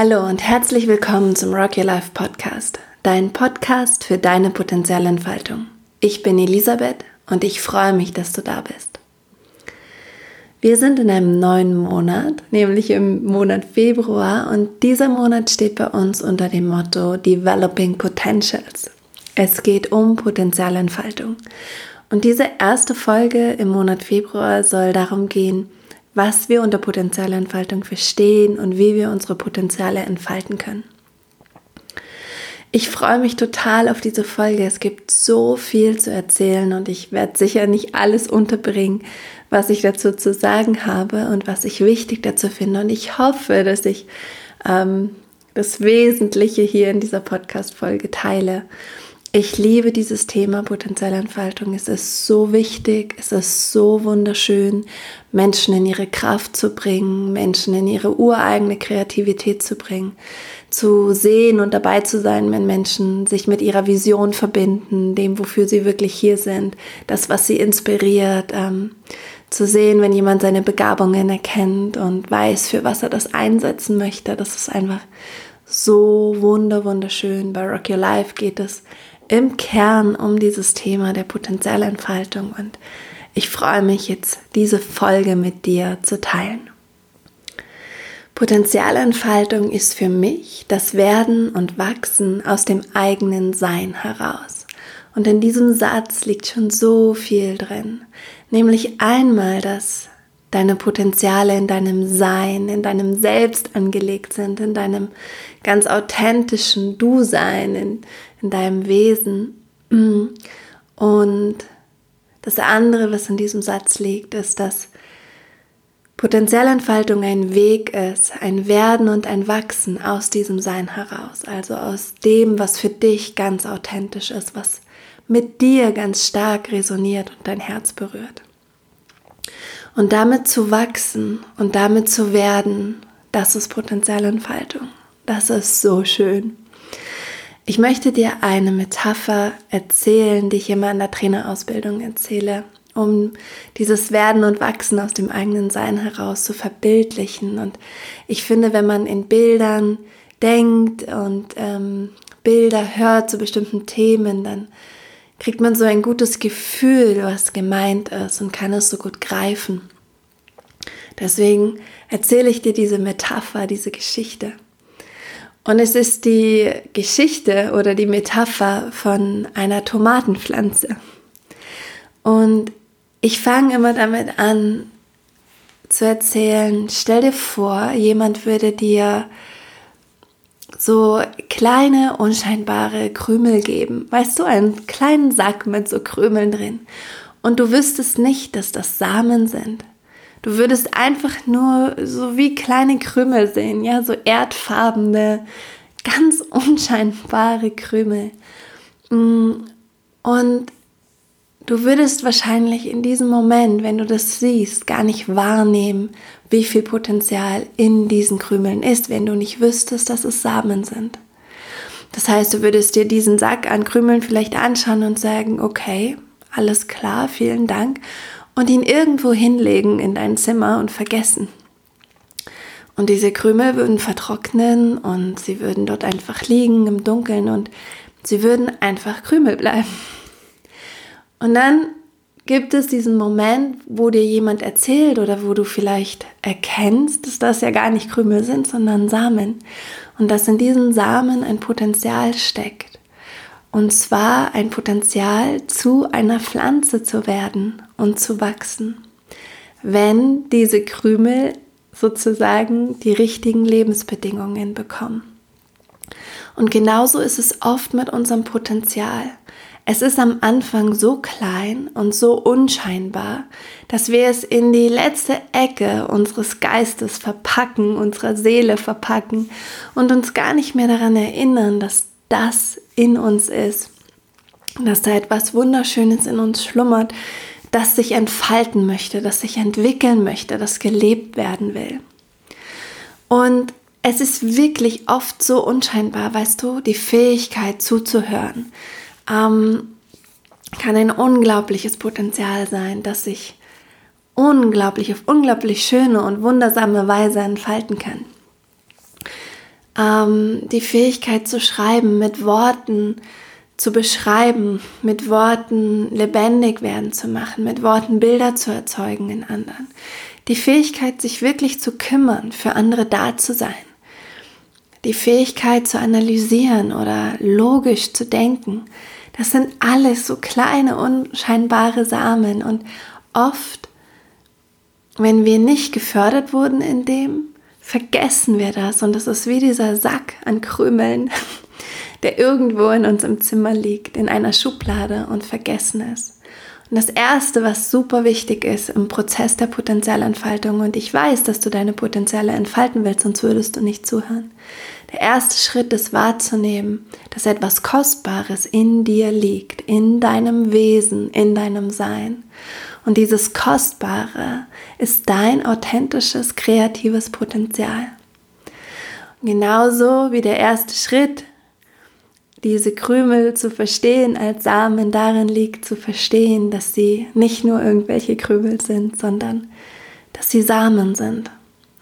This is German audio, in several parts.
Hallo und herzlich willkommen zum Rock Your Life Podcast, dein Podcast für deine Potenzialentfaltung. Ich bin Elisabeth und ich freue mich, dass du da bist. Wir sind in einem neuen Monat, nämlich im Monat Februar und dieser Monat steht bei uns unter dem Motto Developing Potentials. Es geht um Potenzialentfaltung. Und diese erste Folge im Monat Februar soll darum gehen, was wir unter Potenzialentfaltung verstehen und wie wir unsere Potenziale entfalten können. Ich freue mich total auf diese Folge. Es gibt so viel zu erzählen und ich werde sicher nicht alles unterbringen, was ich dazu zu sagen habe und was ich wichtig dazu finde. Und ich hoffe, dass ich ähm, das Wesentliche hier in dieser Podcast-Folge teile ich liebe dieses Thema potenzielle Entfaltung. Es ist so wichtig, es ist so wunderschön, Menschen in ihre Kraft zu bringen, Menschen in ihre ureigene Kreativität zu bringen, zu sehen und dabei zu sein, wenn Menschen sich mit ihrer Vision verbinden, dem, wofür sie wirklich hier sind, das, was sie inspiriert, ähm, zu sehen, wenn jemand seine Begabungen erkennt und weiß, für was er das einsetzen möchte. Das ist einfach so wunder, wunderschön. Bei Rock Your Life geht es im Kern um dieses Thema der Potenzialentfaltung und ich freue mich jetzt, diese Folge mit dir zu teilen. Potenzialentfaltung ist für mich das Werden und Wachsen aus dem eigenen Sein heraus. Und in diesem Satz liegt schon so viel drin, nämlich einmal, dass deine Potenziale in deinem Sein, in deinem Selbst angelegt sind, in deinem ganz authentischen Du-Sein, in, in deinem Wesen. Und das andere, was in diesem Satz liegt, ist, dass Potenzialentfaltung ein Weg ist, ein Werden und ein Wachsen aus diesem Sein heraus, also aus dem, was für dich ganz authentisch ist, was mit dir ganz stark resoniert und dein Herz berührt. Und damit zu wachsen und damit zu werden, das ist Potenzialentfaltung. Das ist so schön. Ich möchte dir eine Metapher erzählen, die ich immer in der Trainerausbildung erzähle, um dieses Werden und Wachsen aus dem eigenen Sein heraus zu verbildlichen. Und ich finde, wenn man in Bildern denkt und ähm, Bilder hört zu bestimmten Themen, dann kriegt man so ein gutes Gefühl, was gemeint ist und kann es so gut greifen. Deswegen erzähle ich dir diese Metapher, diese Geschichte. Und es ist die Geschichte oder die Metapher von einer Tomatenpflanze. Und ich fange immer damit an zu erzählen, stell dir vor, jemand würde dir so kleine, unscheinbare Krümel geben. Weißt du, einen kleinen Sack mit so Krümeln drin. Und du wüsstest nicht, dass das Samen sind. Du würdest einfach nur so wie kleine Krümel sehen, ja, so erdfarbene, ganz unscheinbare Krümel. Mm, und du würdest wahrscheinlich in diesem Moment, wenn du das siehst, gar nicht wahrnehmen, wie viel Potenzial in diesen Krümeln ist, wenn du nicht wüsstest, dass es Samen sind. Das heißt, du würdest dir diesen Sack an Krümeln vielleicht anschauen und sagen, okay, alles klar, vielen Dank und ihn irgendwo hinlegen in dein Zimmer und vergessen. Und diese Krümel würden vertrocknen und sie würden dort einfach liegen im Dunkeln und sie würden einfach Krümel bleiben. Und dann gibt es diesen Moment, wo dir jemand erzählt oder wo du vielleicht erkennst, dass das ja gar nicht Krümel sind, sondern Samen. Und dass in diesen Samen ein Potenzial steckt. Und zwar ein Potenzial, zu einer Pflanze zu werden und zu wachsen, wenn diese Krümel sozusagen die richtigen Lebensbedingungen bekommen. Und genauso ist es oft mit unserem Potenzial. Es ist am Anfang so klein und so unscheinbar, dass wir es in die letzte Ecke unseres Geistes verpacken, unserer Seele verpacken und uns gar nicht mehr daran erinnern, dass das in uns ist, dass da etwas Wunderschönes in uns schlummert, das sich entfalten möchte, das sich entwickeln möchte, das gelebt werden will. Und es ist wirklich oft so unscheinbar, weißt du, die Fähigkeit zuzuhören ähm, kann ein unglaubliches Potenzial sein, das sich unglaublich auf unglaublich schöne und wundersame Weise entfalten kann. Ähm, die Fähigkeit zu schreiben, mit Worten zu beschreiben, mit Worten lebendig werden zu machen, mit Worten Bilder zu erzeugen in anderen. Die Fähigkeit, sich wirklich zu kümmern, für andere da zu sein. Die Fähigkeit zu analysieren oder logisch zu denken. Das sind alles so kleine, unscheinbare Samen und oft, wenn wir nicht gefördert wurden in dem, vergessen wir das und das ist wie dieser Sack an Krümeln, der irgendwo in uns im Zimmer liegt, in einer Schublade und vergessen ist. Und das Erste, was super wichtig ist im Prozess der Potenzialentfaltung, und ich weiß, dass du deine Potenziale entfalten willst, sonst würdest du nicht zuhören. Der erste Schritt ist wahrzunehmen, dass etwas Kostbares in dir liegt, in deinem Wesen, in deinem Sein. Und dieses Kostbare ist dein authentisches, kreatives Potenzial. Genauso wie der erste Schritt diese Krümel zu verstehen als Samen darin liegt, zu verstehen, dass sie nicht nur irgendwelche Krümel sind, sondern dass sie Samen sind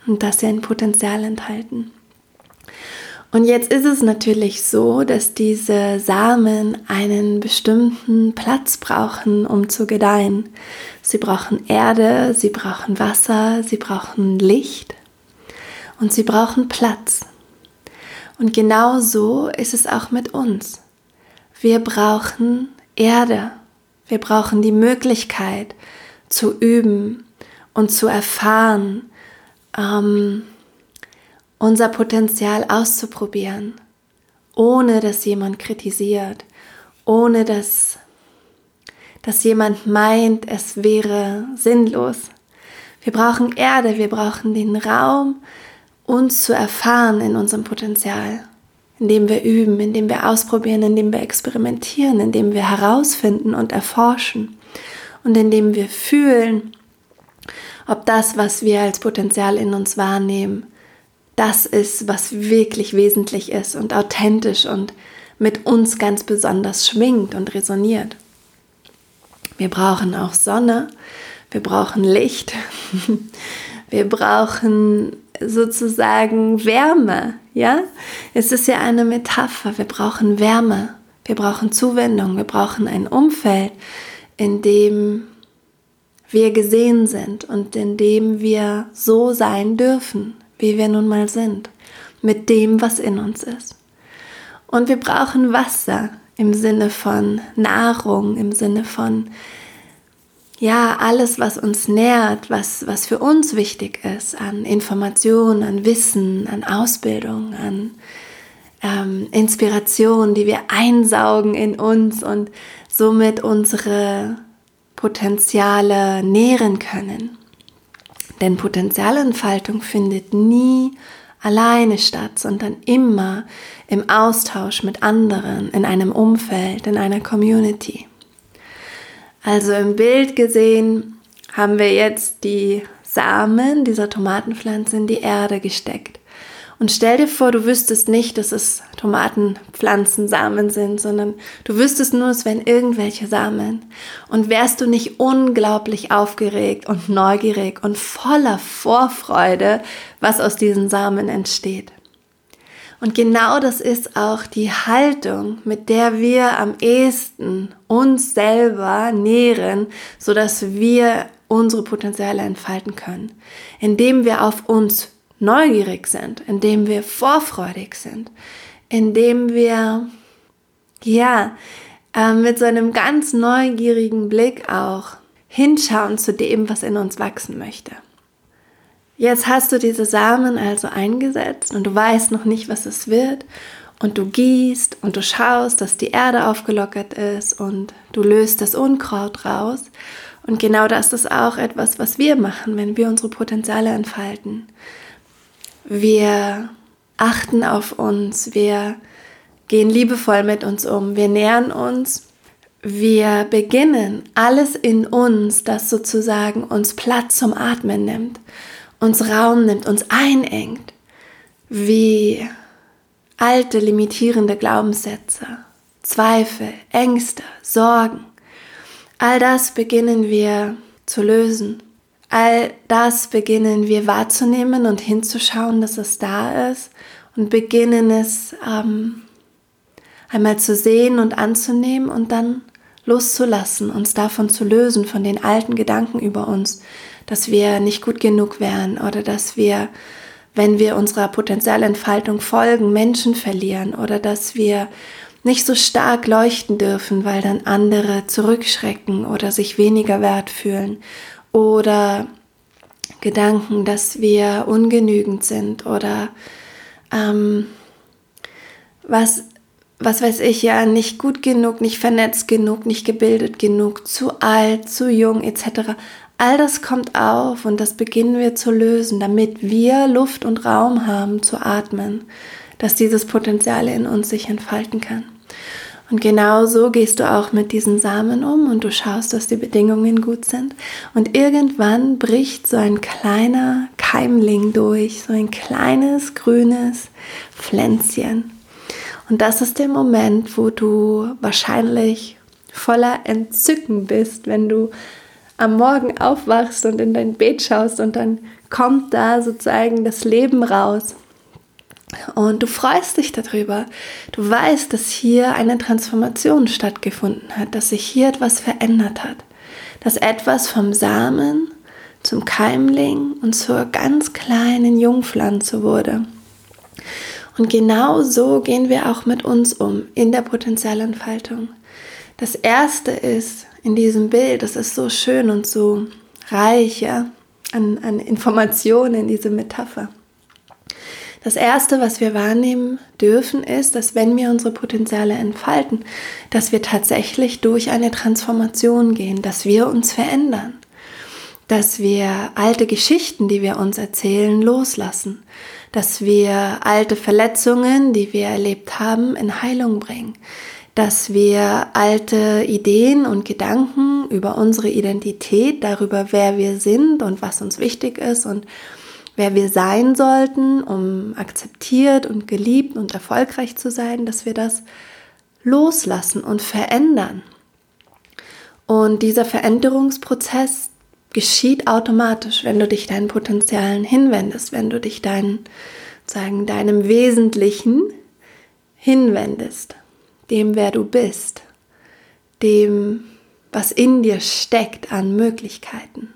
und dass sie ein Potenzial enthalten. Und jetzt ist es natürlich so, dass diese Samen einen bestimmten Platz brauchen, um zu gedeihen. Sie brauchen Erde, sie brauchen Wasser, sie brauchen Licht und sie brauchen Platz. Und genau so ist es auch mit uns. Wir brauchen Erde. Wir brauchen die Möglichkeit zu üben und zu erfahren, ähm, unser Potenzial auszuprobieren, ohne dass jemand kritisiert, ohne dass, dass jemand meint, es wäre sinnlos. Wir brauchen Erde, wir brauchen den Raum, uns zu erfahren in unserem Potenzial, indem wir üben, indem wir ausprobieren, indem wir experimentieren, indem wir herausfinden und erforschen und indem wir fühlen, ob das, was wir als Potenzial in uns wahrnehmen, das ist, was wirklich wesentlich ist und authentisch und mit uns ganz besonders schwingt und resoniert. Wir brauchen auch Sonne, wir brauchen Licht, wir brauchen sozusagen Wärme, ja? Es ist ja eine Metapher. Wir brauchen Wärme, wir brauchen Zuwendung, wir brauchen ein Umfeld, in dem wir gesehen sind und in dem wir so sein dürfen, wie wir nun mal sind, mit dem, was in uns ist. Und wir brauchen Wasser im Sinne von Nahrung, im Sinne von ja, alles, was uns nährt, was, was für uns wichtig ist, an Informationen, an Wissen, an Ausbildung, an ähm, Inspiration, die wir einsaugen in uns und somit unsere Potenziale nähren können. Denn Potenzialentfaltung findet nie alleine statt, sondern immer im Austausch mit anderen, in einem Umfeld, in einer Community. Also im Bild gesehen haben wir jetzt die Samen dieser Tomatenpflanze in die Erde gesteckt. Und stell dir vor, du wüsstest nicht, dass es Tomatenpflanzensamen sind, sondern du wüsstest nur, es wären irgendwelche Samen. Und wärst du nicht unglaublich aufgeregt und neugierig und voller Vorfreude, was aus diesen Samen entsteht. Und genau das ist auch die Haltung, mit der wir am ehesten uns selber nähren, so dass wir unsere Potenziale entfalten können, indem wir auf uns neugierig sind, indem wir vorfreudig sind, indem wir ja äh, mit so einem ganz neugierigen Blick auch hinschauen zu dem, was in uns wachsen möchte. Jetzt hast du diese Samen also eingesetzt und du weißt noch nicht, was es wird. Und du gießt und du schaust, dass die Erde aufgelockert ist und du löst das Unkraut raus. Und genau das ist auch etwas, was wir machen, wenn wir unsere Potenziale entfalten. Wir achten auf uns, wir gehen liebevoll mit uns um, wir nähern uns, wir beginnen alles in uns, das sozusagen uns Platz zum Atmen nimmt uns Raum nimmt, uns einengt, wie alte limitierende Glaubenssätze, Zweifel, Ängste, Sorgen. All das beginnen wir zu lösen. All das beginnen wir wahrzunehmen und hinzuschauen, dass es da ist und beginnen es ähm, einmal zu sehen und anzunehmen und dann loszulassen, uns davon zu lösen, von den alten Gedanken über uns, dass wir nicht gut genug wären oder dass wir, wenn wir unserer Potenzialentfaltung folgen, Menschen verlieren oder dass wir nicht so stark leuchten dürfen, weil dann andere zurückschrecken oder sich weniger wert fühlen oder Gedanken, dass wir ungenügend sind oder ähm, was, was weiß ich ja, nicht gut genug, nicht vernetzt genug, nicht gebildet genug, zu alt, zu jung etc. All das kommt auf und das beginnen wir zu lösen, damit wir Luft und Raum haben zu atmen, dass dieses Potenzial in uns sich entfalten kann. Und genau so gehst du auch mit diesen Samen um und du schaust, dass die Bedingungen gut sind. Und irgendwann bricht so ein kleiner Keimling durch, so ein kleines grünes Pflänzchen. Und das ist der Moment, wo du wahrscheinlich voller Entzücken bist, wenn du am Morgen aufwachst und in dein Bett schaust und dann kommt da sozusagen das Leben raus. Und du freust dich darüber. Du weißt, dass hier eine Transformation stattgefunden hat, dass sich hier etwas verändert hat, dass etwas vom Samen zum Keimling und zur ganz kleinen Jungpflanze wurde. Und genau so gehen wir auch mit uns um in der Potenzialentfaltung. Das erste ist in diesem Bild, das ist so schön und so reich ja, an, an Informationen, diese Metapher. Das Erste, was wir wahrnehmen dürfen, ist, dass wenn wir unsere Potenziale entfalten, dass wir tatsächlich durch eine Transformation gehen, dass wir uns verändern, dass wir alte Geschichten, die wir uns erzählen, loslassen, dass wir alte Verletzungen, die wir erlebt haben, in Heilung bringen, dass wir alte Ideen und Gedanken über unsere Identität, darüber, wer wir sind und was uns wichtig ist und wer wir sein sollten, um akzeptiert und geliebt und erfolgreich zu sein, dass wir das loslassen und verändern. Und dieser Veränderungsprozess geschieht automatisch, wenn du dich deinen Potenzialen hinwendest, wenn du dich dein, sagen, deinem Wesentlichen hinwendest, dem, wer du bist, dem, was in dir steckt an Möglichkeiten.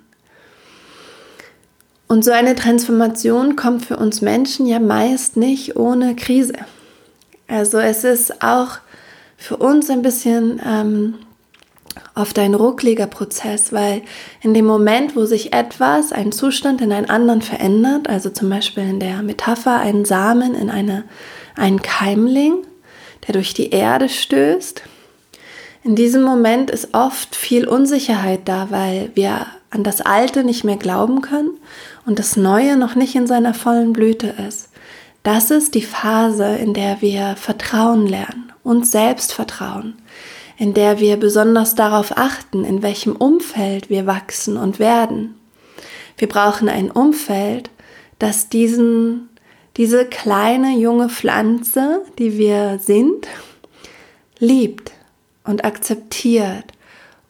Und so eine Transformation kommt für uns Menschen ja meist nicht ohne Krise. Also es ist auch für uns ein bisschen ähm, oft ein ruckliger Prozess, weil in dem Moment, wo sich etwas, ein Zustand in einen anderen verändert, also zum Beispiel in der Metapher ein Samen in eine, einen Keimling, der durch die Erde stößt, in diesem Moment ist oft viel Unsicherheit da, weil wir an das Alte nicht mehr glauben können und das Neue noch nicht in seiner vollen Blüte ist. Das ist die Phase, in der wir Vertrauen lernen, uns selbst vertrauen, in der wir besonders darauf achten, in welchem Umfeld wir wachsen und werden. Wir brauchen ein Umfeld, das diesen, diese kleine junge Pflanze, die wir sind, liebt und akzeptiert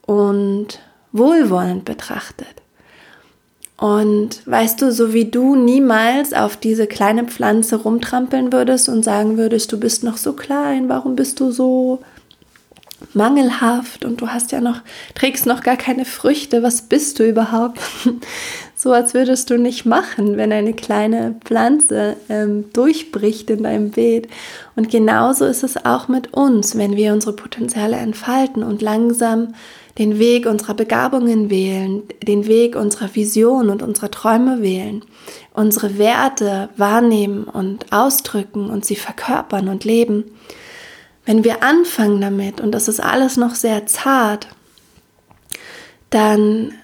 und wohlwollend betrachtet. Und weißt du, so wie du niemals auf diese kleine Pflanze rumtrampeln würdest und sagen würdest, du bist noch so klein, warum bist du so mangelhaft und du hast ja noch, trägst noch gar keine Früchte, was bist du überhaupt? so als würdest du nicht machen, wenn eine kleine Pflanze ähm, durchbricht in deinem Beet. Und genauso ist es auch mit uns, wenn wir unsere Potenziale entfalten und langsam den Weg unserer Begabungen wählen, den Weg unserer Vision und unserer Träume wählen, unsere Werte wahrnehmen und ausdrücken und sie verkörpern und leben. Wenn wir anfangen damit, und das ist alles noch sehr zart, dann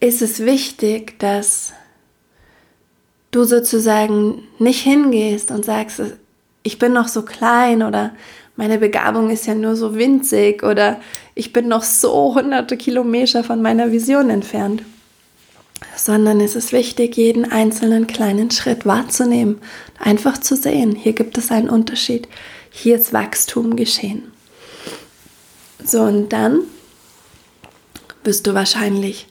ist es wichtig, dass du sozusagen nicht hingehst und sagst, ich bin noch so klein oder meine Begabung ist ja nur so winzig oder ich bin noch so hunderte Kilometer von meiner Vision entfernt. Sondern es ist wichtig, jeden einzelnen kleinen Schritt wahrzunehmen, einfach zu sehen, hier gibt es einen Unterschied, hier ist Wachstum geschehen. So, und dann wirst du wahrscheinlich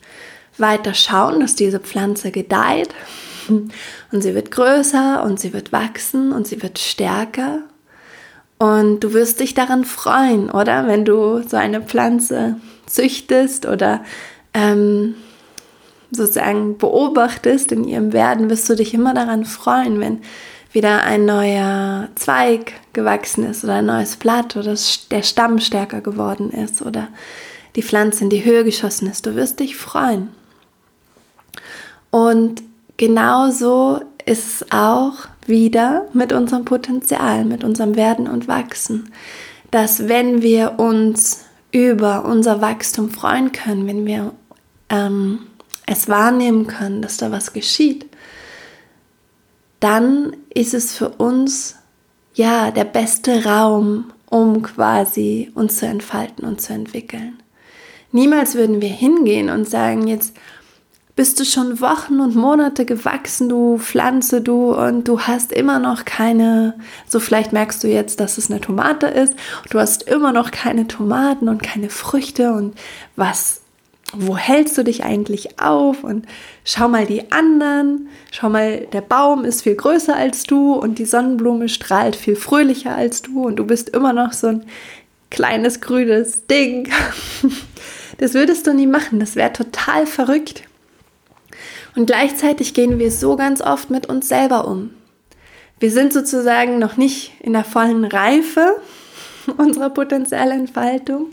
weiter schauen, dass diese Pflanze gedeiht Und sie wird größer und sie wird wachsen und sie wird stärker. Und du wirst dich daran freuen, oder? Wenn du so eine Pflanze züchtest oder ähm, sozusagen beobachtest in ihrem Werden, wirst du dich immer daran freuen, wenn wieder ein neuer Zweig gewachsen ist oder ein neues Blatt oder der Stamm stärker geworden ist oder die Pflanze in die Höhe geschossen ist. Du wirst dich freuen. Und genauso ist es auch wieder mit unserem Potenzial, mit unserem Werden und Wachsen, dass wenn wir uns über unser Wachstum freuen können, wenn wir ähm, es wahrnehmen können, dass da was geschieht, dann ist es für uns ja der beste Raum, um quasi uns zu entfalten und zu entwickeln. Niemals würden wir hingehen und sagen, jetzt bist du schon Wochen und Monate gewachsen, du Pflanze, du und du hast immer noch keine, so vielleicht merkst du jetzt, dass es eine Tomate ist, du hast immer noch keine Tomaten und keine Früchte und was wo hältst du dich eigentlich auf? Und schau mal die anderen, schau mal, der Baum ist viel größer als du und die Sonnenblume strahlt viel fröhlicher als du und du bist immer noch so ein kleines grünes Ding. Das würdest du nie machen, das wäre total verrückt. Und gleichzeitig gehen wir so ganz oft mit uns selber um. Wir sind sozusagen noch nicht in der vollen Reife unserer Potenzialentfaltung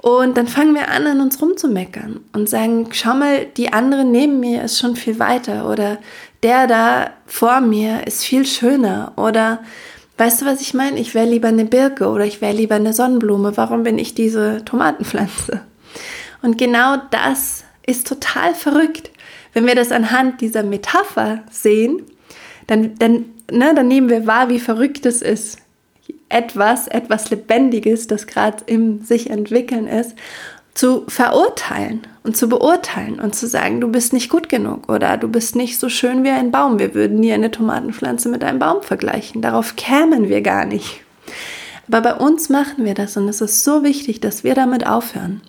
und dann fangen wir an, an uns rumzumeckern und sagen, schau mal, die andere neben mir ist schon viel weiter oder der da vor mir ist viel schöner oder weißt du, was ich meine? Ich wäre lieber eine Birke oder ich wäre lieber eine Sonnenblume. Warum bin ich diese Tomatenpflanze? Und genau das ist total verrückt. Wenn wir das anhand dieser Metapher sehen, dann, dann, ne, dann nehmen wir wahr, wie verrückt es ist, etwas, etwas Lebendiges, das gerade im sich entwickeln ist, zu verurteilen und zu beurteilen und zu sagen, du bist nicht gut genug oder du bist nicht so schön wie ein Baum. Wir würden nie eine Tomatenpflanze mit einem Baum vergleichen. Darauf kämen wir gar nicht. Aber bei uns machen wir das und es ist so wichtig, dass wir damit aufhören.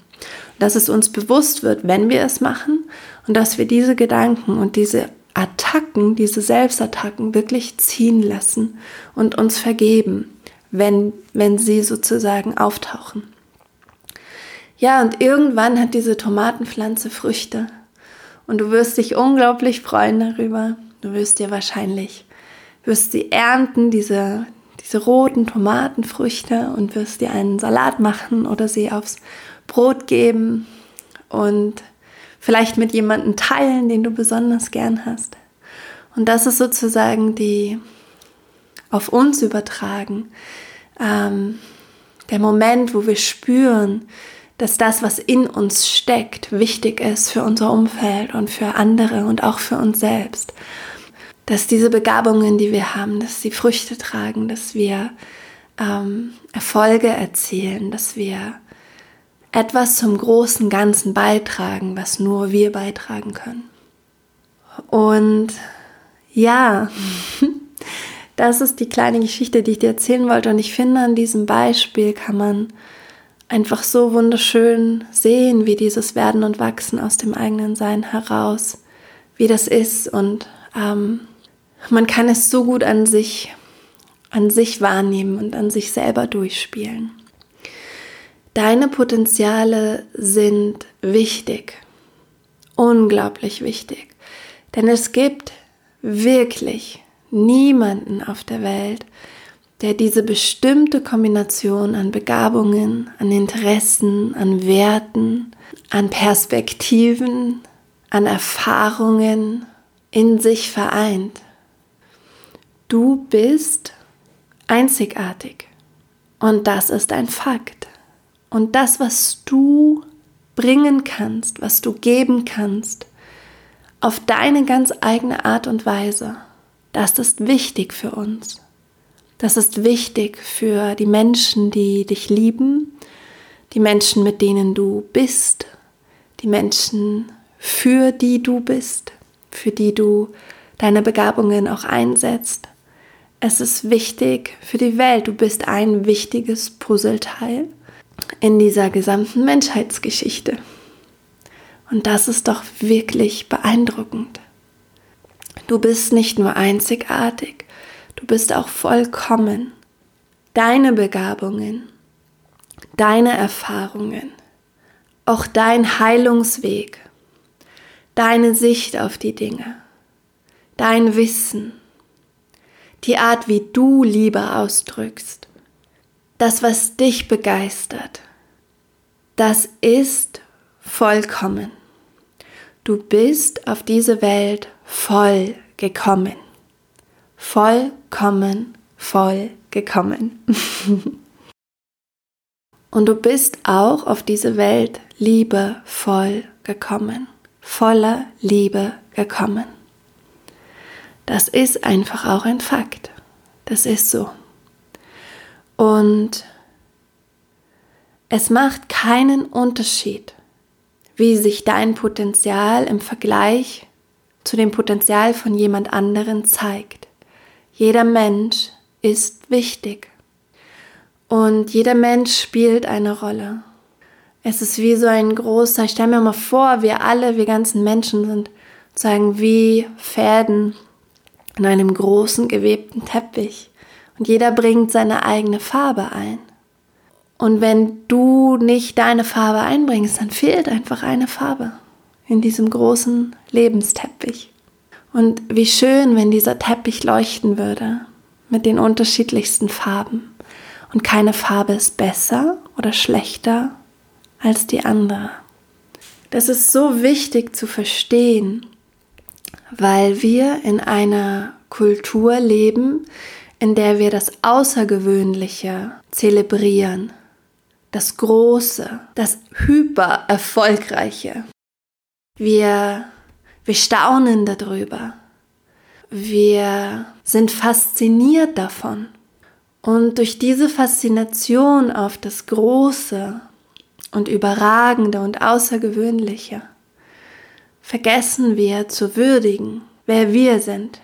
Dass es uns bewusst wird, wenn wir es machen und dass wir diese Gedanken und diese Attacken, diese Selbstattacken wirklich ziehen lassen und uns vergeben wenn, wenn sie sozusagen auftauchen. Ja, und irgendwann hat diese Tomatenpflanze Früchte. Und du wirst dich unglaublich freuen darüber. Du wirst dir wahrscheinlich, wirst sie ernten, diese, diese roten Tomatenfrüchte und wirst dir einen Salat machen oder sie aufs Brot geben und vielleicht mit jemandem teilen, den du besonders gern hast. Und das ist sozusagen die, auf uns übertragen. Ähm, der Moment, wo wir spüren, dass das, was in uns steckt, wichtig ist für unser Umfeld und für andere und auch für uns selbst. Dass diese Begabungen, die wir haben, dass sie Früchte tragen, dass wir ähm, Erfolge erzielen, dass wir etwas zum großen Ganzen beitragen, was nur wir beitragen können. Und ja, das ist die kleine Geschichte, die ich dir erzählen wollte. Und ich finde, an diesem Beispiel kann man einfach so wunderschön sehen, wie dieses Werden und Wachsen aus dem eigenen Sein heraus, wie das ist. Und ähm, man kann es so gut an sich, an sich wahrnehmen und an sich selber durchspielen. Deine Potenziale sind wichtig, unglaublich wichtig, denn es gibt wirklich niemanden auf der Welt, der diese bestimmte Kombination an Begabungen, an Interessen, an Werten, an Perspektiven, an Erfahrungen in sich vereint. Du bist einzigartig und das ist ein Fakt. Und das, was du bringen kannst, was du geben kannst, auf deine ganz eigene Art und Weise, das ist wichtig für uns. Das ist wichtig für die Menschen, die dich lieben, die Menschen, mit denen du bist, die Menschen, für die du bist, für die du deine Begabungen auch einsetzt. Es ist wichtig für die Welt. Du bist ein wichtiges Puzzleteil in dieser gesamten Menschheitsgeschichte. Und das ist doch wirklich beeindruckend. Du bist nicht nur einzigartig, du bist auch vollkommen. Deine Begabungen, deine Erfahrungen, auch dein Heilungsweg, deine Sicht auf die Dinge, dein Wissen, die Art, wie du Liebe ausdrückst, das, was dich begeistert, das ist vollkommen. Du bist auf diese Welt voll gekommen. Vollkommen voll gekommen. Und du bist auch auf diese Welt liebevoll gekommen, voller Liebe gekommen. Das ist einfach auch ein Fakt. Das ist so. Und es macht keinen Unterschied, wie sich dein Potenzial im Vergleich zu dem Potenzial von jemand anderen zeigt. Jeder Mensch ist wichtig und jeder Mensch spielt eine Rolle. Es ist wie so ein großer, ich stelle mir mal vor, wir alle, wir ganzen Menschen sind sozusagen wie Fäden in einem großen gewebten Teppich. Und jeder bringt seine eigene Farbe ein. Und wenn du nicht deine Farbe einbringst, dann fehlt einfach eine Farbe in diesem großen Lebensteppich. Und wie schön, wenn dieser Teppich leuchten würde mit den unterschiedlichsten Farben. Und keine Farbe ist besser oder schlechter als die andere. Das ist so wichtig zu verstehen, weil wir in einer Kultur leben, in der wir das Außergewöhnliche zelebrieren, das Große, das Hyper Erfolgreiche. Wir, wir staunen darüber. Wir sind fasziniert davon. Und durch diese Faszination auf das Große und Überragende und Außergewöhnliche vergessen wir zu würdigen, wer wir sind.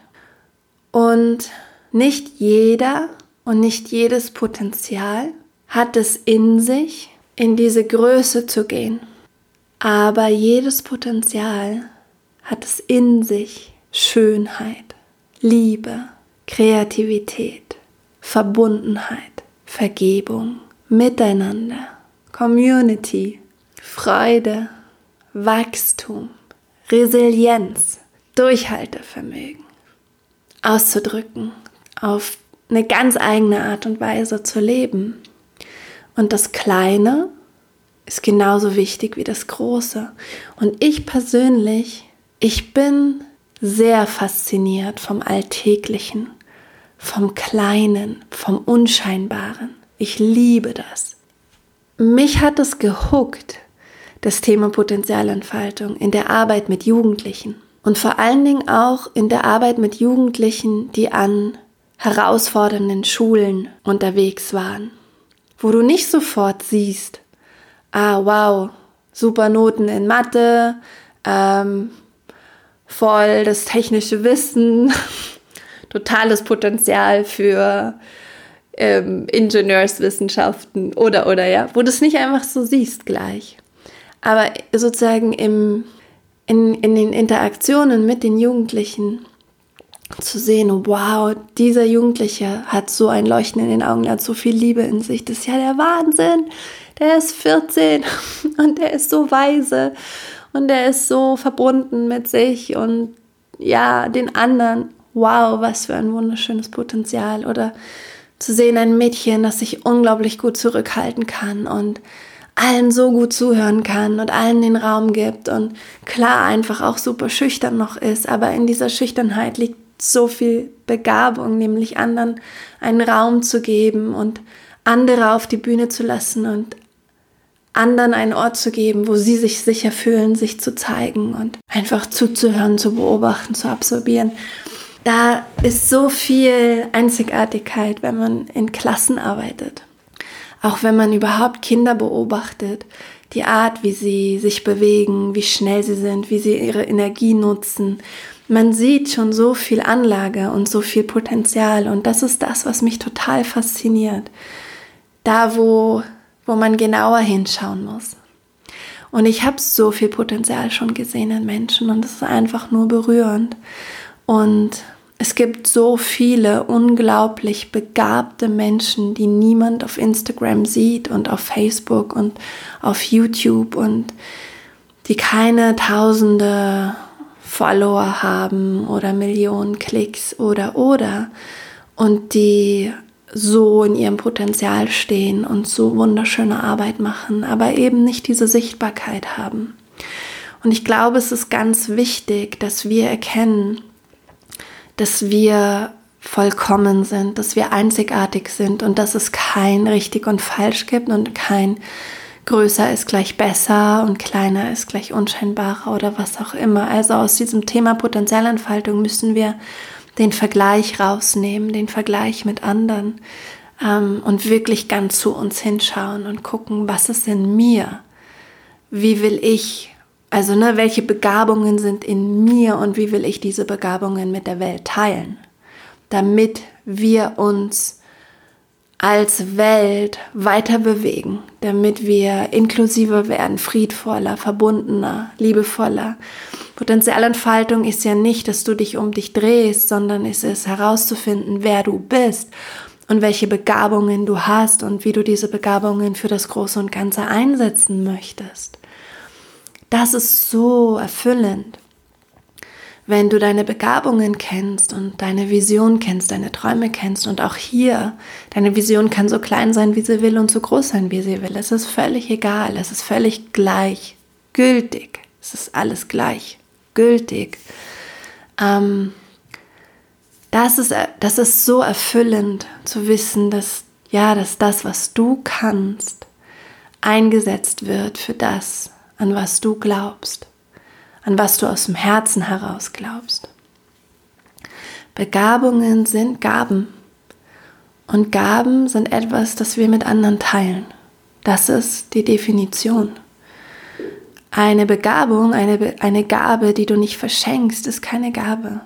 Und nicht jeder und nicht jedes Potenzial hat es in sich, in diese Größe zu gehen. Aber jedes Potenzial hat es in sich Schönheit, Liebe, Kreativität, Verbundenheit, Vergebung, Miteinander, Community, Freude, Wachstum, Resilienz, Durchhaltevermögen auszudrücken, auf eine ganz eigene Art und Weise zu leben. Und das Kleine ist genauso wichtig wie das Große. Und ich persönlich, ich bin sehr fasziniert vom Alltäglichen, vom Kleinen, vom Unscheinbaren. Ich liebe das. Mich hat es gehuckt, das Thema Potenzialentfaltung in der Arbeit mit Jugendlichen und vor allen Dingen auch in der Arbeit mit Jugendlichen, die an herausfordernden Schulen unterwegs waren, wo du nicht sofort siehst, ah wow, super Noten in Mathe, ähm, voll das technische Wissen, totales Potenzial für ähm, Ingenieurswissenschaften oder oder ja, wo du es nicht einfach so siehst gleich. Aber sozusagen im, in, in den Interaktionen mit den Jugendlichen zu sehen, wow, dieser Jugendliche hat so ein Leuchten in den Augen, er hat so viel Liebe in sich, das ist ja der Wahnsinn. Der ist 14 und der ist so weise und der ist so verbunden mit sich und ja, den anderen. Wow, was für ein wunderschönes Potenzial. Oder zu sehen, ein Mädchen, das sich unglaublich gut zurückhalten kann und allen so gut zuhören kann und allen den Raum gibt und klar einfach auch super schüchtern noch ist, aber in dieser Schüchternheit liegt so viel Begabung, nämlich anderen einen Raum zu geben und andere auf die Bühne zu lassen und anderen einen Ort zu geben, wo sie sich sicher fühlen, sich zu zeigen und einfach zuzuhören, zu beobachten, zu absorbieren. Da ist so viel Einzigartigkeit, wenn man in Klassen arbeitet. Auch wenn man überhaupt Kinder beobachtet, die Art, wie sie sich bewegen, wie schnell sie sind, wie sie ihre Energie nutzen. Man sieht schon so viel Anlage und so viel Potenzial und das ist das, was mich total fasziniert. Da, wo, wo man genauer hinschauen muss. Und ich habe so viel Potenzial schon gesehen in Menschen und es ist einfach nur berührend. Und es gibt so viele unglaublich begabte Menschen, die niemand auf Instagram sieht und auf Facebook und auf YouTube und die keine tausende Follower haben oder Millionen Klicks oder oder und die so in ihrem Potenzial stehen und so wunderschöne Arbeit machen, aber eben nicht diese Sichtbarkeit haben. Und ich glaube, es ist ganz wichtig, dass wir erkennen, dass wir vollkommen sind, dass wir einzigartig sind und dass es kein richtig und falsch gibt und kein größer ist gleich besser und kleiner ist gleich unscheinbarer oder was auch immer. Also aus diesem Thema Potenzialentfaltung müssen wir den Vergleich rausnehmen, den Vergleich mit anderen ähm, und wirklich ganz zu uns hinschauen und gucken, was ist in mir? Wie will ich also, ne, welche Begabungen sind in mir und wie will ich diese Begabungen mit der Welt teilen, damit wir uns als Welt weiter bewegen, damit wir inklusiver werden, friedvoller, verbundener, liebevoller. Potenzialentfaltung ist ja nicht, dass du dich um dich drehst, sondern es ist herauszufinden, wer du bist und welche Begabungen du hast und wie du diese Begabungen für das Große und Ganze einsetzen möchtest. Das ist so erfüllend. Wenn du deine Begabungen kennst und deine Vision kennst, deine Träume kennst und auch hier, deine Vision kann so klein sein, wie sie will und so groß sein, wie sie will. Es ist völlig egal, es ist völlig gleich, gültig. Es ist alles gleich, gültig. Ähm, das, ist, das ist so erfüllend zu wissen, dass ja, dass das, was du kannst, eingesetzt wird für das, an was du glaubst, an was du aus dem Herzen heraus glaubst. Begabungen sind Gaben und Gaben sind etwas, das wir mit anderen teilen. Das ist die Definition. Eine Begabung, eine, eine Gabe, die du nicht verschenkst, ist keine Gabe.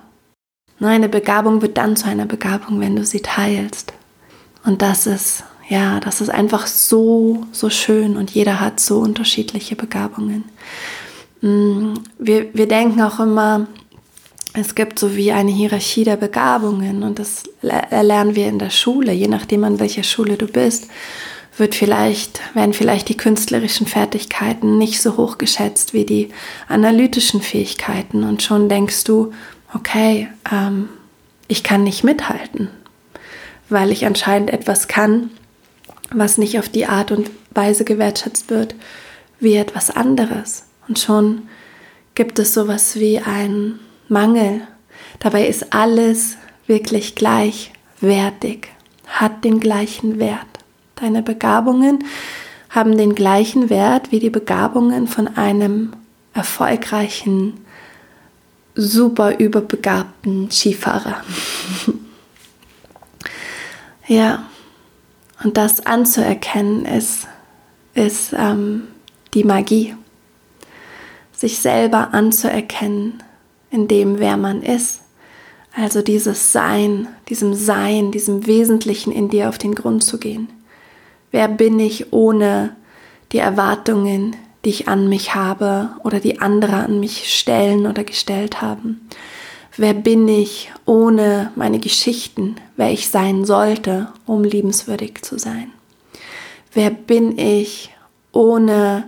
Nein, eine Begabung wird dann zu einer Begabung, wenn du sie teilst. Und das ist ja, das ist einfach so, so schön und jeder hat so unterschiedliche Begabungen. Mm, wir, wir denken auch immer, es gibt so wie eine Hierarchie der Begabungen und das erlernen wir in der Schule, je nachdem an welcher Schule du bist wird vielleicht, werden vielleicht die künstlerischen Fertigkeiten nicht so hoch geschätzt wie die analytischen Fähigkeiten und schon denkst du, okay, ähm, ich kann nicht mithalten, weil ich anscheinend etwas kann, was nicht auf die Art und Weise gewertschätzt wird wie etwas anderes. Und schon gibt es sowas wie einen Mangel. Dabei ist alles wirklich gleichwertig, hat den gleichen Wert. Deine Begabungen haben den gleichen Wert wie die Begabungen von einem erfolgreichen, super überbegabten Skifahrer. ja, und das anzuerkennen ist, ist ähm, die Magie. Sich selber anzuerkennen in dem, wer man ist. Also dieses Sein, diesem Sein, diesem Wesentlichen in dir auf den Grund zu gehen. Wer bin ich ohne die Erwartungen, die ich an mich habe oder die andere an mich stellen oder gestellt haben? Wer bin ich ohne meine Geschichten, wer ich sein sollte, um liebenswürdig zu sein? Wer bin ich ohne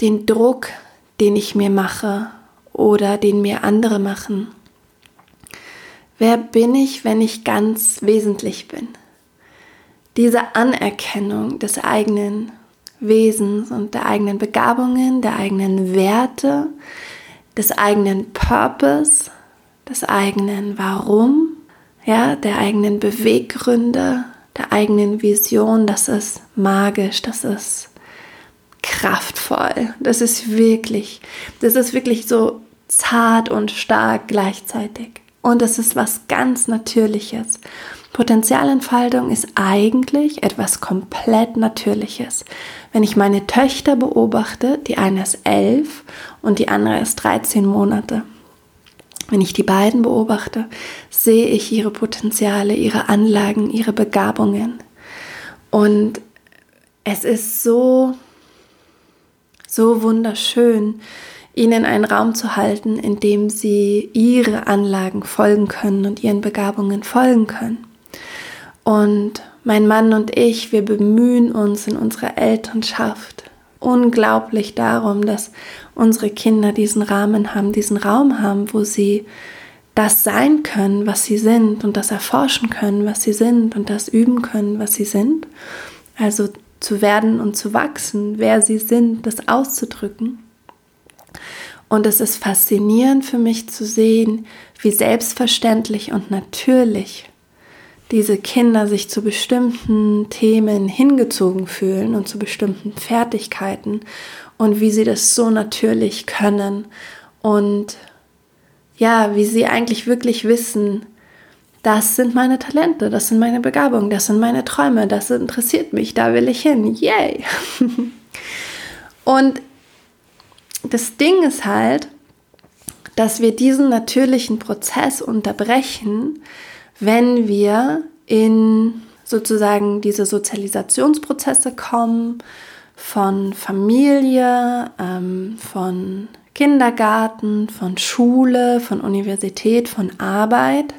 den Druck, den ich mir mache oder den mir andere machen? Wer bin ich, wenn ich ganz wesentlich bin? Diese Anerkennung des eigenen Wesens und der eigenen Begabungen, der eigenen Werte, des eigenen Purpose, des eigenen Warum, ja, der eigenen Beweggründe, der eigenen Vision, das ist magisch, das ist kraftvoll, das ist wirklich, das ist wirklich so zart und stark gleichzeitig. Und es ist was ganz Natürliches. Potenzialentfaltung ist eigentlich etwas komplett Natürliches. Wenn ich meine Töchter beobachte, die eine ist elf und die andere ist 13 Monate, wenn ich die beiden beobachte, sehe ich ihre Potenziale, ihre Anlagen, ihre Begabungen. Und es ist so, so wunderschön, ihnen einen Raum zu halten, in dem sie ihre Anlagen folgen können und ihren Begabungen folgen können. Und mein Mann und ich, wir bemühen uns in unserer Elternschaft unglaublich darum, dass unsere Kinder diesen Rahmen haben, diesen Raum haben, wo sie das sein können, was sie sind und das erforschen können, was sie sind und das üben können, was sie sind. Also zu werden und zu wachsen, wer sie sind, das auszudrücken. Und es ist faszinierend für mich zu sehen, wie selbstverständlich und natürlich diese Kinder sich zu bestimmten Themen hingezogen fühlen und zu bestimmten Fertigkeiten und wie sie das so natürlich können und ja, wie sie eigentlich wirklich wissen, das sind meine Talente, das sind meine Begabungen, das sind meine Träume, das interessiert mich, da will ich hin. Yay! und das Ding ist halt, dass wir diesen natürlichen Prozess unterbrechen, wenn wir in sozusagen diese Sozialisationsprozesse kommen von Familie, ähm, von Kindergarten, von Schule, von Universität, von Arbeit.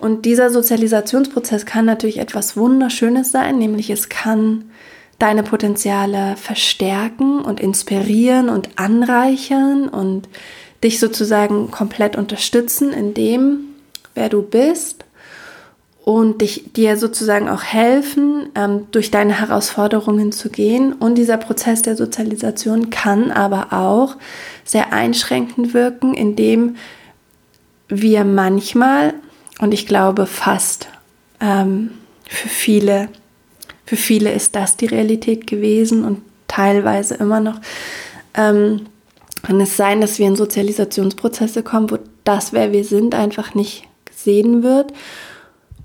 Und dieser Sozialisationsprozess kann natürlich etwas Wunderschönes sein, nämlich es kann deine Potenziale verstärken und inspirieren und anreichern und dich sozusagen komplett unterstützen in dem, wer du bist und dich, dir sozusagen auch helfen, ähm, durch deine Herausforderungen zu gehen. Und dieser Prozess der Sozialisation kann aber auch sehr einschränkend wirken, indem wir manchmal, und ich glaube fast ähm, für viele für viele ist das die Realität gewesen und teilweise immer noch. Ähm, kann es sein, dass wir in Sozialisationsprozesse kommen, wo das, wer wir sind, einfach nicht gesehen wird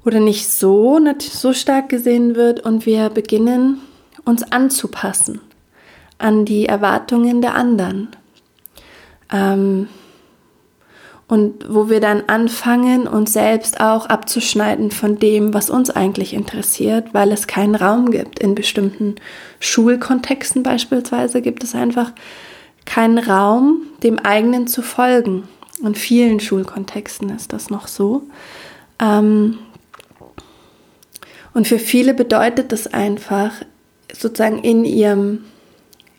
oder nicht so, nicht so stark gesehen wird und wir beginnen uns anzupassen an die Erwartungen der anderen. Ähm, und wo wir dann anfangen, uns selbst auch abzuschneiden von dem, was uns eigentlich interessiert, weil es keinen Raum gibt. In bestimmten Schulkontexten beispielsweise gibt es einfach keinen Raum, dem eigenen zu folgen. In vielen Schulkontexten ist das noch so. Ähm, und für viele bedeutet das einfach sozusagen in ihrem,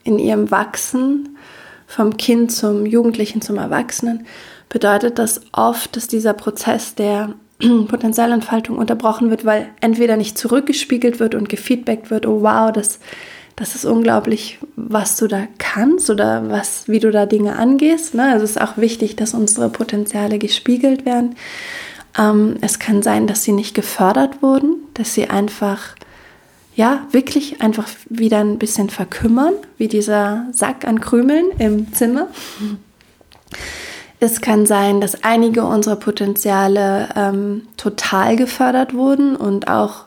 in ihrem Wachsen vom Kind zum Jugendlichen zum Erwachsenen bedeutet das oft, dass dieser Prozess der Potenzialentfaltung unterbrochen wird, weil entweder nicht zurückgespiegelt wird und gefeedbackt wird, oh wow, das, das ist unglaublich, was du da kannst oder was, wie du da Dinge angehst. Ne? Also es ist auch wichtig, dass unsere Potenziale gespiegelt werden. Ähm, es kann sein, dass sie nicht gefördert wurden, dass sie einfach, ja, wirklich einfach wieder ein bisschen verkümmern, wie dieser Sack an Krümeln im Zimmer. Es kann sein, dass einige unserer Potenziale ähm, total gefördert wurden und auch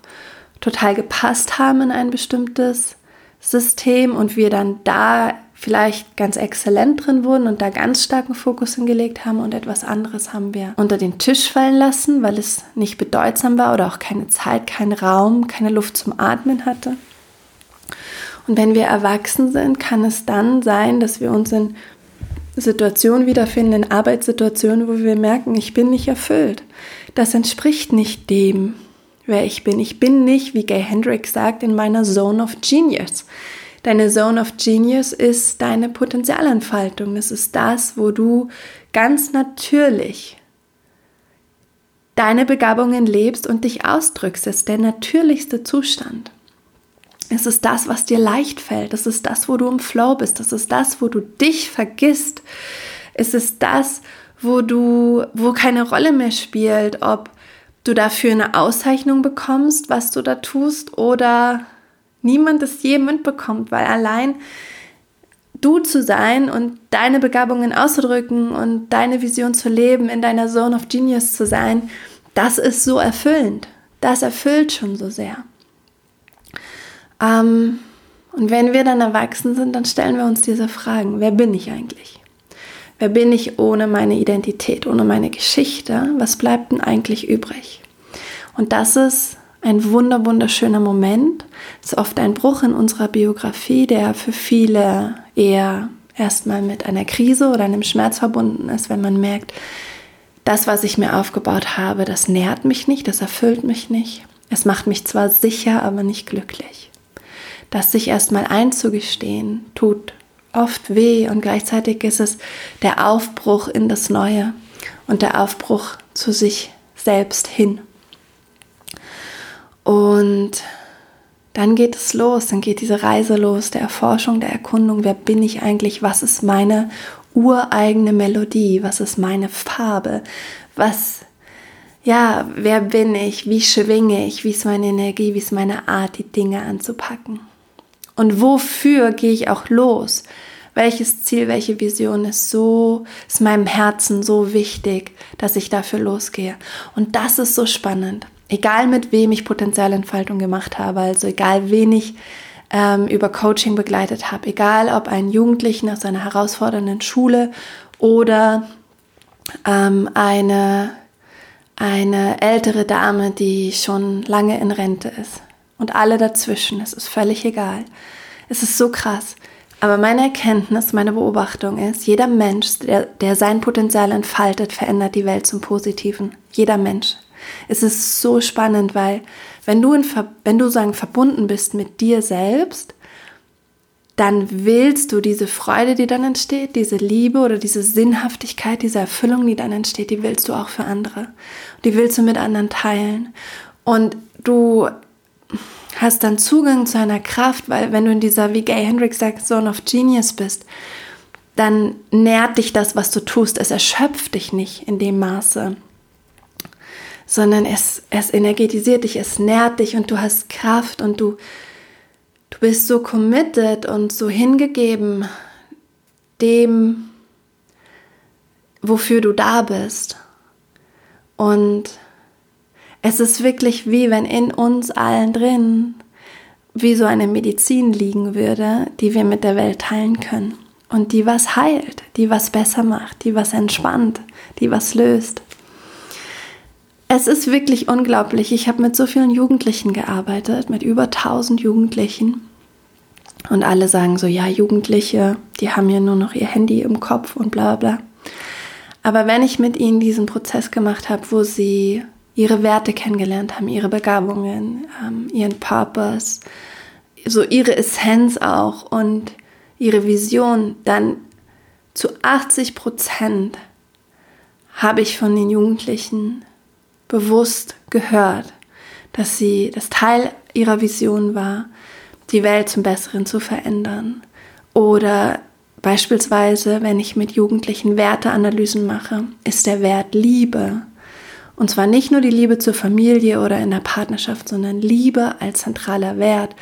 total gepasst haben in ein bestimmtes System und wir dann da vielleicht ganz exzellent drin wurden und da ganz starken Fokus hingelegt haben und etwas anderes haben wir unter den Tisch fallen lassen, weil es nicht bedeutsam war oder auch keine Zeit, kein Raum, keine Luft zum Atmen hatte. Und wenn wir erwachsen sind, kann es dann sein, dass wir uns in Situationen wiederfinden, in Arbeitssituationen, wo wir merken, ich bin nicht erfüllt. Das entspricht nicht dem, wer ich bin. Ich bin nicht, wie Gay Hendricks sagt, in meiner Zone of Genius. Deine Zone of Genius ist deine Potenzialentfaltung. Es ist das, wo du ganz natürlich deine Begabungen lebst und dich ausdrückst. Es ist der natürlichste Zustand. Es ist das, was dir leicht fällt. Es ist das, wo du im Flow bist. Es ist das, wo du dich vergisst. Es ist das, wo du, wo keine Rolle mehr spielt, ob du dafür eine Auszeichnung bekommst, was du da tust, oder niemand es je mitbekommt, weil allein du zu sein und deine Begabungen auszudrücken und deine Vision zu leben, in deiner Zone of Genius zu sein, das ist so erfüllend. Das erfüllt schon so sehr. Ähm, und wenn wir dann erwachsen sind, dann stellen wir uns diese Fragen. Wer bin ich eigentlich? Wer bin ich ohne meine Identität, ohne meine Geschichte? Was bleibt denn eigentlich übrig? Und das ist ein wunder, wunderschöner Moment. Es ist oft ein Bruch in unserer Biografie, der für viele eher erstmal mit einer Krise oder einem Schmerz verbunden ist, wenn man merkt, das, was ich mir aufgebaut habe, das nährt mich nicht, das erfüllt mich nicht. Es macht mich zwar sicher, aber nicht glücklich. Das sich erstmal einzugestehen, tut oft weh und gleichzeitig ist es der Aufbruch in das Neue und der Aufbruch zu sich selbst hin. Und dann geht es los, dann geht diese Reise los, der Erforschung, der Erkundung, wer bin ich eigentlich, was ist meine ureigene Melodie, was ist meine Farbe, was, ja, wer bin ich, wie schwinge ich, wie ist meine Energie, wie ist meine Art, die Dinge anzupacken. Und wofür gehe ich auch los? Welches Ziel, welche Vision ist so, ist meinem Herzen so wichtig, dass ich dafür losgehe. Und das ist so spannend. Egal mit wem ich Potenzialentfaltung gemacht habe, also egal wen ich ähm, über Coaching begleitet habe, egal ob ein Jugendlichen aus einer herausfordernden Schule oder ähm, eine, eine ältere Dame, die schon lange in Rente ist. Und alle dazwischen, es ist völlig egal. Es ist so krass. Aber meine Erkenntnis, meine Beobachtung ist, jeder Mensch, der, der sein Potenzial entfaltet, verändert die Welt zum Positiven. Jeder Mensch. Es ist so spannend, weil wenn du, in, wenn du sagen, verbunden bist mit dir selbst, dann willst du diese Freude, die dann entsteht, diese Liebe oder diese Sinnhaftigkeit, diese Erfüllung, die dann entsteht, die willst du auch für andere. Die willst du mit anderen teilen. Und du hast dann Zugang zu einer Kraft, weil wenn du in dieser, wie Gay Hendricks sagt, Zone of Genius bist, dann nährt dich das, was du tust. Es erschöpft dich nicht in dem Maße sondern es, es energetisiert dich, es nährt dich und du hast Kraft und du, du bist so committed und so hingegeben dem, wofür du da bist. Und es ist wirklich wie wenn in uns allen drin wie so eine Medizin liegen würde, die wir mit der Welt teilen können. Und die was heilt, die was besser macht, die was entspannt, die was löst. Es ist wirklich unglaublich. Ich habe mit so vielen Jugendlichen gearbeitet, mit über 1000 Jugendlichen. Und alle sagen so, ja, Jugendliche, die haben ja nur noch ihr Handy im Kopf und bla bla. Aber wenn ich mit ihnen diesen Prozess gemacht habe, wo sie ihre Werte kennengelernt haben, ihre Begabungen, ähm, ihren Purpose, so ihre Essenz auch und ihre Vision, dann zu 80 Prozent habe ich von den Jugendlichen bewusst gehört, dass sie das Teil ihrer Vision war, die Welt zum Besseren zu verändern. Oder beispielsweise, wenn ich mit Jugendlichen Werteanalysen mache, ist der Wert Liebe. Und zwar nicht nur die Liebe zur Familie oder in der Partnerschaft, sondern Liebe als zentraler Wert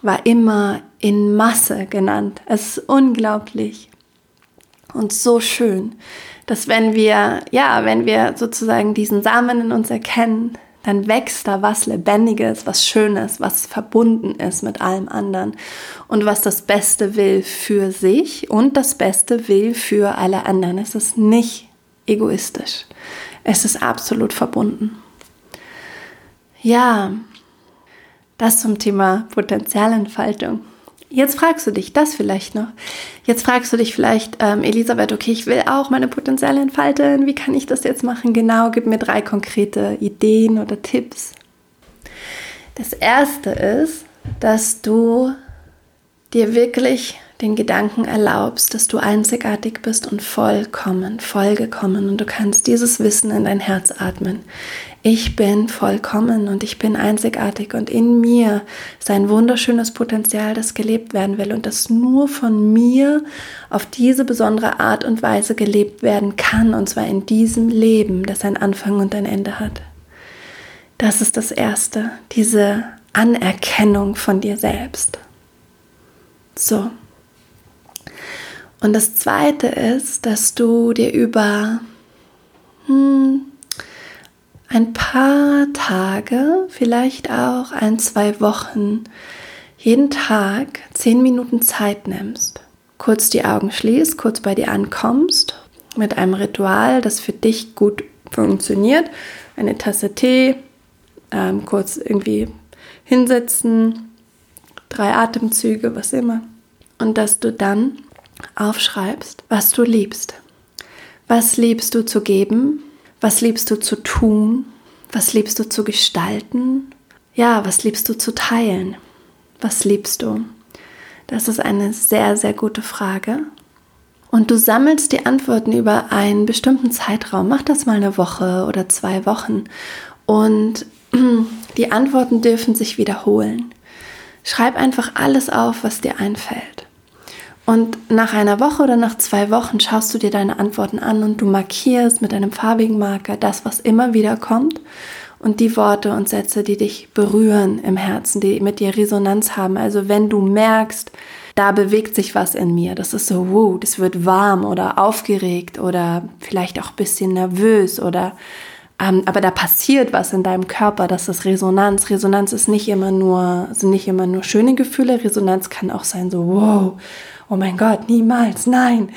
war immer in Masse genannt. Es ist unglaublich und so schön, dass wenn wir, ja, wenn wir sozusagen diesen Samen in uns erkennen, dann wächst da was Lebendiges, was Schönes, was verbunden ist mit allem anderen und was das Beste will für sich und das Beste will für alle anderen. Es ist nicht egoistisch. Es ist absolut verbunden. Ja, das zum Thema Potenzialentfaltung. Jetzt fragst du dich das vielleicht noch. Jetzt fragst du dich vielleicht, ähm, Elisabeth, okay, ich will auch meine Potenziale entfalten. Wie kann ich das jetzt machen? Genau, gib mir drei konkrete Ideen oder Tipps. Das erste ist, dass du dir wirklich den Gedanken erlaubst, dass du einzigartig bist und vollkommen, vollgekommen und du kannst dieses Wissen in dein Herz atmen ich bin vollkommen und ich bin einzigartig und in mir ist ein wunderschönes Potenzial, das gelebt werden will und das nur von mir auf diese besondere Art und Weise gelebt werden kann und zwar in diesem Leben, das ein Anfang und ein Ende hat. Das ist das Erste, diese Anerkennung von dir selbst. So. Und das Zweite ist, dass du dir über hm, ein paar Tage, vielleicht auch ein, zwei Wochen, jeden Tag zehn Minuten Zeit nimmst, kurz die Augen schließt, kurz bei dir ankommst, mit einem Ritual, das für dich gut funktioniert, eine Tasse Tee, ähm, kurz irgendwie hinsetzen, drei Atemzüge, was immer. Und dass du dann aufschreibst, was du liebst. Was liebst du zu geben? Was liebst du zu tun? Was liebst du zu gestalten? Ja, was liebst du zu teilen? Was liebst du? Das ist eine sehr, sehr gute Frage. Und du sammelst die Antworten über einen bestimmten Zeitraum. Mach das mal eine Woche oder zwei Wochen. Und die Antworten dürfen sich wiederholen. Schreib einfach alles auf, was dir einfällt. Und nach einer Woche oder nach zwei Wochen schaust du dir deine Antworten an und du markierst mit einem farbigen Marker das, was immer wieder kommt und die Worte und Sätze, die dich berühren im Herzen, die mit dir Resonanz haben. Also wenn du merkst, da bewegt sich was in mir, das ist so, wow, das wird warm oder aufgeregt oder vielleicht auch ein bisschen nervös oder ähm, aber da passiert was in deinem Körper, das ist Resonanz. Resonanz ist nicht immer nur, sind nicht immer nur schöne Gefühle. Resonanz kann auch sein so, wow, oh mein Gott, niemals, nein.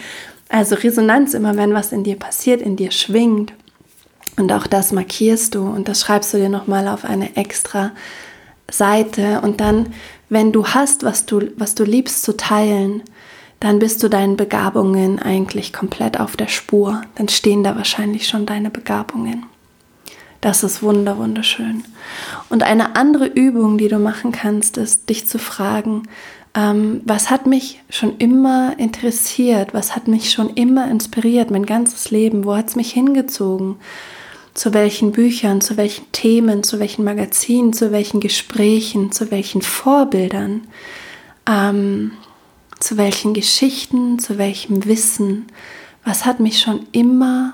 Also Resonanz immer, wenn was in dir passiert, in dir schwingt. Und auch das markierst du und das schreibst du dir nochmal auf eine extra Seite. Und dann, wenn du hast, was du, was du liebst zu teilen, dann bist du deinen Begabungen eigentlich komplett auf der Spur. Dann stehen da wahrscheinlich schon deine Begabungen. Das ist wunder, wunderschön. Und eine andere Übung, die du machen kannst, ist, dich zu fragen, ähm, was hat mich schon immer interessiert, was hat mich schon immer inspiriert, mein ganzes Leben, wo hat es mich hingezogen, zu welchen Büchern, zu welchen Themen, zu welchen Magazinen, zu welchen Gesprächen, zu welchen Vorbildern, ähm, zu welchen Geschichten, zu welchem Wissen, was hat mich schon immer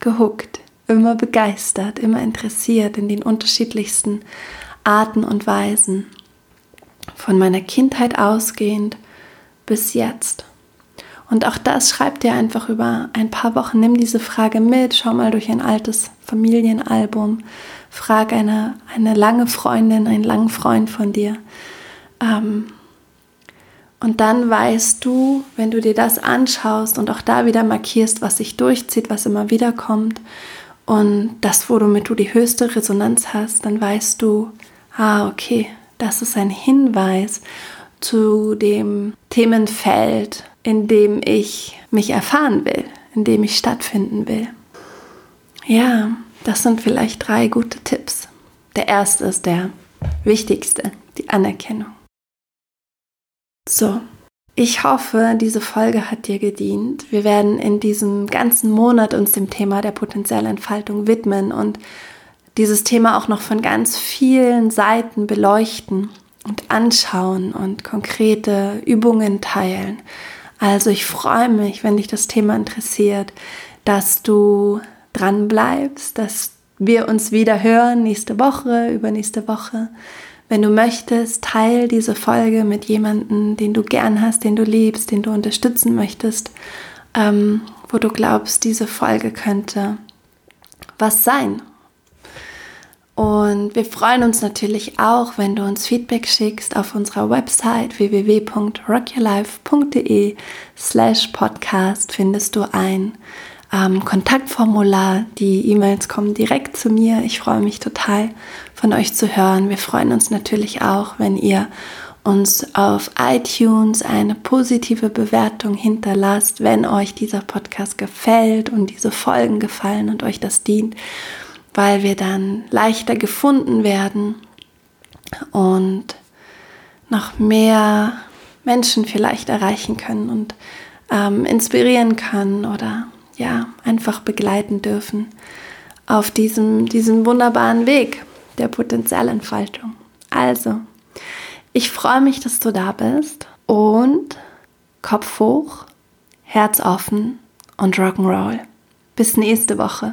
gehuckt immer begeistert, immer interessiert in den unterschiedlichsten Arten und Weisen. Von meiner Kindheit ausgehend bis jetzt. Und auch das schreibt dir einfach über ein paar Wochen. Nimm diese Frage mit, schau mal durch ein altes Familienalbum, frag eine, eine lange Freundin, einen langen Freund von dir. Ähm, und dann weißt du, wenn du dir das anschaust und auch da wieder markierst, was sich durchzieht, was immer wieder kommt, und das, womit du die höchste Resonanz hast, dann weißt du, ah, okay, das ist ein Hinweis zu dem Themenfeld, in dem ich mich erfahren will, in dem ich stattfinden will. Ja, das sind vielleicht drei gute Tipps. Der erste ist der wichtigste, die Anerkennung. So, ich hoffe, diese Folge hat dir gedient. Wir werden in diesem ganzen Monat uns dem Thema der Potenzialentfaltung widmen und dieses Thema auch noch von ganz vielen Seiten beleuchten und anschauen und konkrete Übungen teilen. Also ich freue mich, wenn dich das Thema interessiert, dass du dran bleibst, dass wir uns wieder hören nächste Woche, übernächste Woche. Wenn du möchtest, teil diese Folge mit jemandem, den du gern hast, den du liebst, den du unterstützen möchtest, ähm, wo du glaubst, diese Folge könnte was sein. Und wir freuen uns natürlich auch, wenn du uns Feedback schickst auf unserer Website www.rockyourlife.de slash podcast findest du ein ähm, Kontaktformular. Die E-Mails kommen direkt zu mir. Ich freue mich total von euch zu hören. Wir freuen uns natürlich auch, wenn ihr uns auf iTunes eine positive Bewertung hinterlasst, wenn euch dieser Podcast gefällt und diese Folgen gefallen und euch das dient, weil wir dann leichter gefunden werden und noch mehr Menschen vielleicht erreichen können und ähm, inspirieren können oder ja, einfach begleiten dürfen auf diesem, diesem wunderbaren Weg der Potenzialentfaltung. Also, ich freue mich, dass du da bist und Kopf hoch, Herz offen und Rock'n'Roll. Bis nächste Woche.